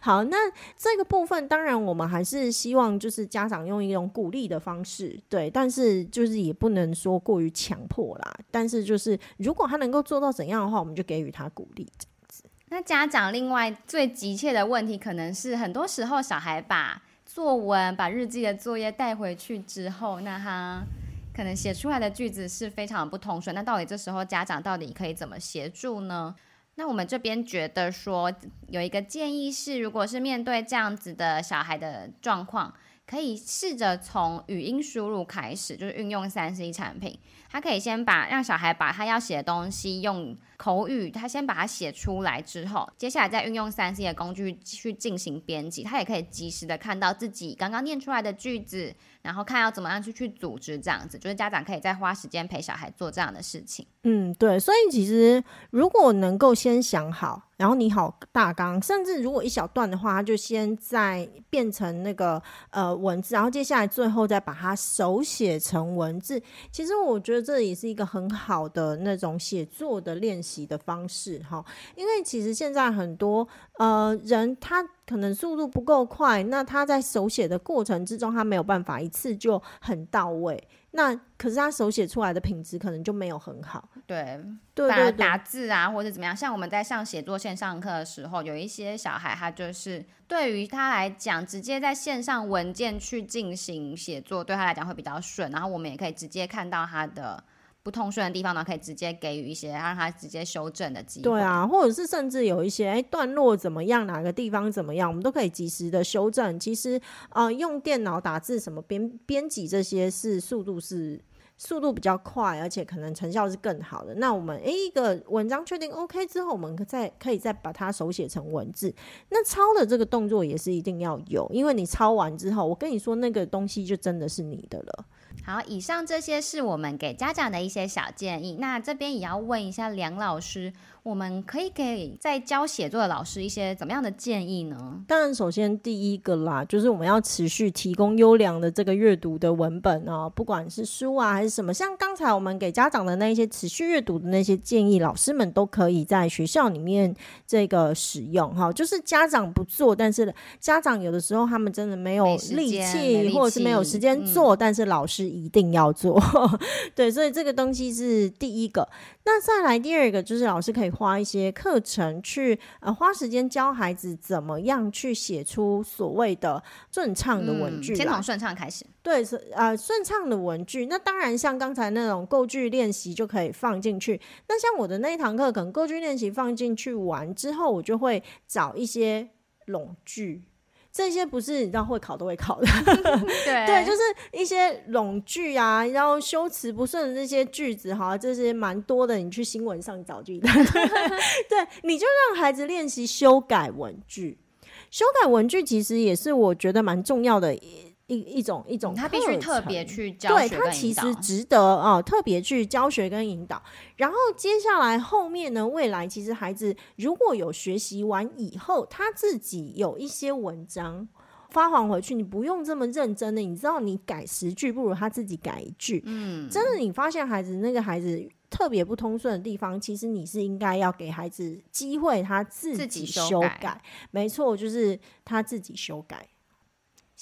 好，那这个部分当然我们还是希望就是家长用一种鼓励的方式，对，但是就是也不能说过于强迫啦。但是就是如果他能够做到怎样的话，我们就给予他鼓励这样子。那家长另外最急切的问题，可能是很多时候小孩把作文、把日记的作业带回去之后，那他。可能写出来的句子是非常不通顺，那到底这时候家长到底可以怎么协助呢？那我们这边觉得说有一个建议是，如果是面对这样子的小孩的状况，可以试着从语音输入开始，就是运用三 C 产品，他可以先把让小孩把他要写的东西用口语，他先把它写出来之后，接下来再运用三 C 的工具去进行编辑，他也可以及时的看到自己刚刚念出来的句子。然后看要怎么样去去组织这样子，就是家长可以再花时间陪小孩做这样的事情。嗯，对，所以其实如果能够先想好，然后拟好大纲，甚至如果一小段的话，就先在变成那个呃文字，然后接下来最后再把它手写成文字。其实我觉得这也是一个很好的那种写作的练习的方式哈，因为其实现在很多呃人他。可能速度不够快，那他在手写的过程之中，他没有办法一次就很到位。那可是他手写出来的品质可能就没有很好。对，对对对，打字啊，或者怎么样。像我们在上写作线上课的时候，有一些小孩，他就是对于他来讲，直接在线上文件去进行写作，对他来讲会比较顺。然后我们也可以直接看到他的。不通顺的地方呢，可以直接给予一些让他直接修正的机会。对啊，或者是甚至有一些哎段落怎么样，哪个地方怎么样，我们都可以及时的修正。其实啊、呃，用电脑打字什么编编辑这些是速度是速度比较快，而且可能成效是更好的。那我们诶一个文章确定 OK 之后，我们再可以再把它手写成文字。那抄的这个动作也是一定要有，因为你抄完之后，我跟你说那个东西就真的是你的了。好，以上这些是我们给家长的一些小建议。那这边也要问一下梁老师，我们可以给在教写作的老师一些怎么样的建议呢？当然，首先第一个啦，就是我们要持续提供优良的这个阅读的文本哦，不管是书啊还是什么。像刚才我们给家长的那一些持续阅读的那些建议，老师们都可以在学校里面这个使用哈。就是家长不做，但是家长有的时候他们真的没有力气，或者是没有时间做，嗯，但是老师一定要做。对，所以这个东西是第一个。那再来第二个，就是老师可以花一些课程去呃花时间教孩子怎么样去写出所谓的顺畅的文句，先从顺畅开始。对，是呃顺畅的文句。那当然像刚才那种构句练习就可以放进去。那像我的那一堂课，可能构句练习放进去完之后，我就会找一些拢句。这些不是你知道会考都会考的，对对，就是一些冗句啊，然后修辞不顺的这些句子哈，这些蛮多的。你去新闻上找句子，对，你就让孩子练习修改文句。修改文句其实也是我觉得蛮重要的。一一种一种，他必须特别去教学，对，他其实值得啊、哦，特别去教学跟引导。然后接下来后面呢，未来其实孩子如果有学习完以后，他自己有一些文章发还回去，你不用这么认真的，你知道，你改十句不如他自己改一句。嗯，真的，你发现孩子那个孩子特别不通顺的地方，其实你是应该要给孩子机会，他自己修改。修改没错，就是他自己修改。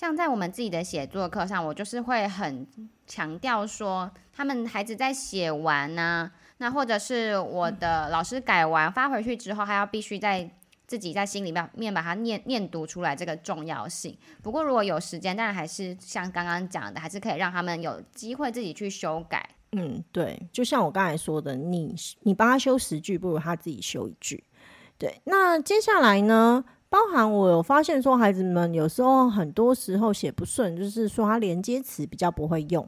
像在我们自己的写作课上，我就是会很强调说，他们孩子在写完呢、啊，那或者是我的老师改完发回去之后，还要必须在自己在心里面面把它念念读出来，这个重要性。不过如果有时间，当然还是像刚刚讲的，还是可以让他们有机会自己去修改。嗯，对，就像我刚才说的，你你帮他修十句，不如他自己修一句。对，那接下来呢？包含我有发现说，孩子们有时候很多时候写不顺，就是说他连接词比较不会用。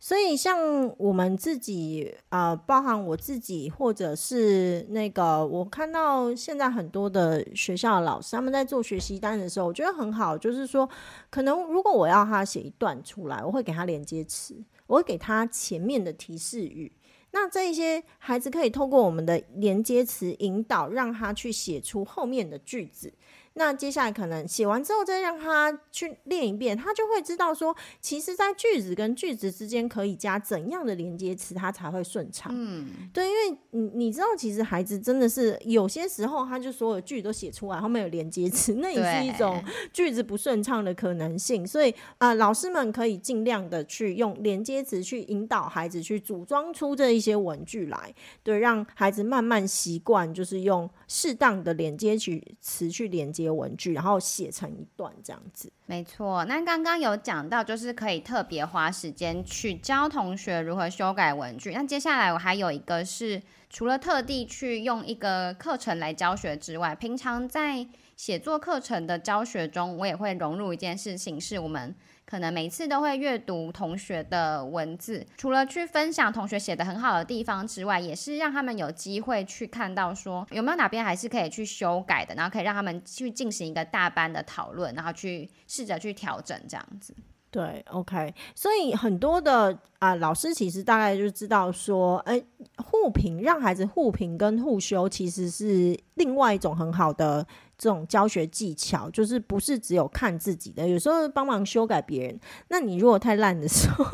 所以像我们自己啊、包含我自己，或者是那个我看到现在很多的学校的老师他们在做学习单的时候，我觉得很好，就是说可能如果我要他写一段出来，我会给他连接词，我会给他前面的提示语。那这一些孩子可以透过我们的连接词引导，让他去写出后面的句子。那接下来可能写完之后，再让他去练一遍，他就会知道说，其实，在句子跟句子之间可以加怎样的连接词，他才会顺畅。嗯，对，因为你你知道，其实孩子真的是有些时候，他就所有句都写出来，后面有连接词，那也是一种句子不顺畅的可能性。所以啊、呃，老师们可以尽量的去用连接词去引导孩子去组装出这一些文句来，对，让孩子慢慢习惯，就是用适当的连接词去连接文具，然后写成一段这样子。没错，那刚刚有讲到，就是可以特别花时间去教同学如何修改文具。那接下来我还有一个是，除了特地去用一个课程来教学之外，平常在写作课程的教学中，我也会融入一件事情，是我们。可能每次都会阅读同学的文字，除了去分享同学写的很好的地方之外，也是让他们有机会去看到说有没有哪边还是可以去修改的，然后可以让他们去进行一个大班的讨论，然后去试着去调整这样子。对，OK，所以很多的啊、老师其实大概就知道说，哎，互评让孩子互评跟互修其实是另外一种很好的。这种教学技巧就是不是只有看自己的，有时候帮忙修改别人。那你如果太烂的时候，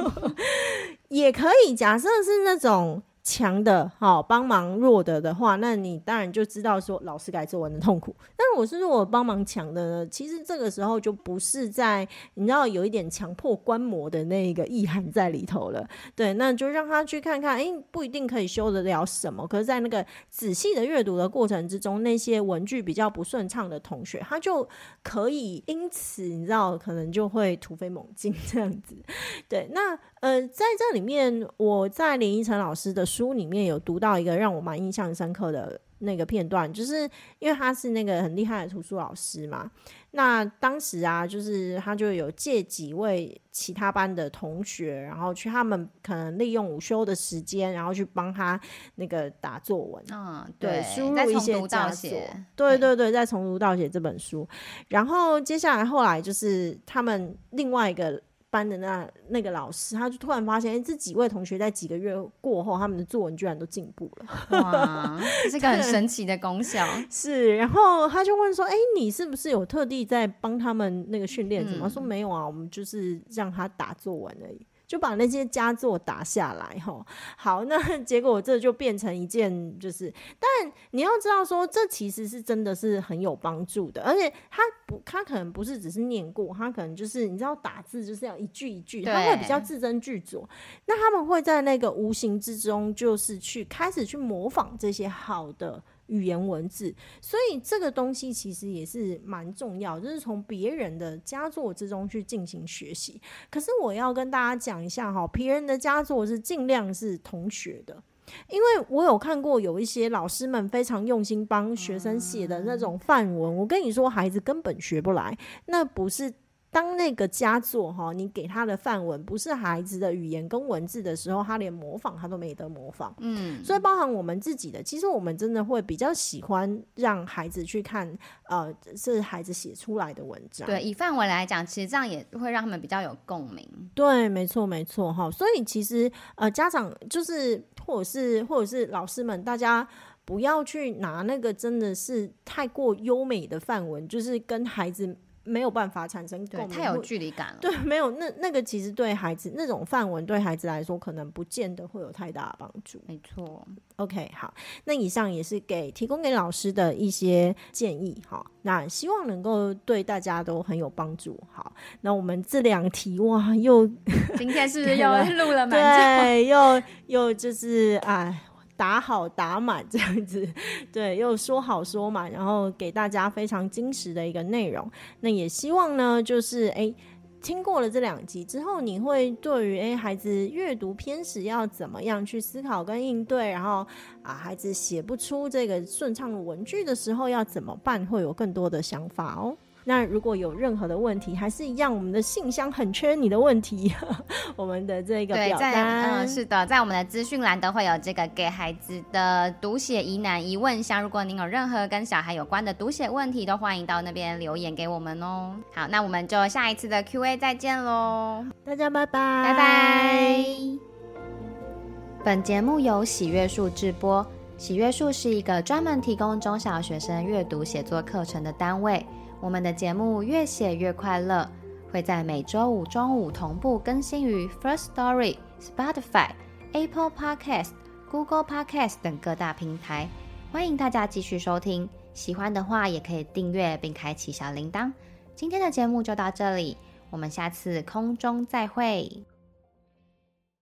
也可以假设是那种。强的好帮忙弱的的话，那你当然就知道说老师改作文的痛苦。但是我是说我帮忙强的呢，其实这个时候就不是在你知道有一点强迫观摩的那个意涵在里头了。对，那就让他去看看，哎、不一定可以修得了什么。可是，在那个仔细的阅读的过程之中，那些文句比较不顺畅的同学，他就可以因此你知道可能就会突飞猛进这样子。对，那。呃，在这里面，我在林依晨老师的书里面有读到一个让我蛮印象深刻的那个片段，就是因为他是那个很厉害的图书老师嘛。那当时啊，就是他就有借几位其他班的同学，然后去他们可能利用午休的时间，然后去帮他那个打作文。嗯，对，输入一些佳作。对对对，再从读倒写这本书。然后接下来后来就是他们另外一个。班的那那个老师，他就突然发现，哎，这几位同学在几个月过后，他们的作文居然都进步了。哇，这是个很神奇的功效。是，然后他就问说，哎，你是不是有特地在帮他们那个训练怎么？嗯、说没有啊，我们就是让他打作文而已。就把那些佳作打下来吼，好，那 结果这就变成一件就是，但你要知道说，这其实是真的是很有帮助的，而且他不，他可能不是只是念过，他可能就是你知道打字就是要一句一句，他会比较字斟句酌，那他们会在那个无形之中，就是去开始去模仿这些好的。语言文字，所以这个东西其实也是蛮重要，就是从别人的佳作之中去进行学习。可是我要跟大家讲一下哈，别人的佳作是尽量是同学的，因为我有看过有一些老师们非常用心帮学生写的那种范文，我跟你说，孩子根本学不来，那不是。当那个佳作哈，你给他的范文不是孩子的语言跟文字的时候，他连模仿他都没得模仿。嗯，所以包含我们自己的，其实我们真的会比较喜欢让孩子去看，呃，是孩子写出来的文章。对，以范文来讲，其实这样也会让他们比较有共鸣。对，没错，没错哈。所以其实呃，家长就是或者是或者是老师们，大家不要去拿那个真的是太过优美的范文，就是跟孩子。没有办法产生共鸣，太有距离感了。对，没有那那个其实对孩子那种范文对孩子来说，可能不见得会有太大的帮助。没错。OK，好，那以上也是给提供给老师的一些建议哈。那希望能够对大家都很有帮助。好，那我们这两题哇，又今天是不是 又录了蛮久？对，又又就是哎。打好打满 这样子，对，又说好说满，然后给大家非常精实的一个内容。那也希望呢，就是诶，听过了这两集之后，你会对于诶孩子阅读偏食要怎么样去思考跟应对，然后啊孩子写不出这个顺畅的文句的时候要怎么办，会有更多的想法哦。那如果有任何的问题，还是一样，我们的信箱很缺你的问题，我们的这个表单，嗯，是的，在我们的资讯栏都会有这个给孩子的读写疑难疑问箱。如果您有任何跟小孩有关的读写问题，都欢迎到那边留言给我们哦。好，那我们就下一次的 Q&A 再见喽，大家拜拜，拜拜。本节目由喜阅树制播，喜阅树是一个专门提供中小学生阅读写作课程的单位。我们的节目越写越快乐，会在每周五中午同步更新于 First Story、Spotify、Apple Podcast、Google Podcast 等各大平台。欢迎大家继续收听，喜欢的话也可以订阅并开启小铃铛。今天的节目就到这里，我们下次空中再会。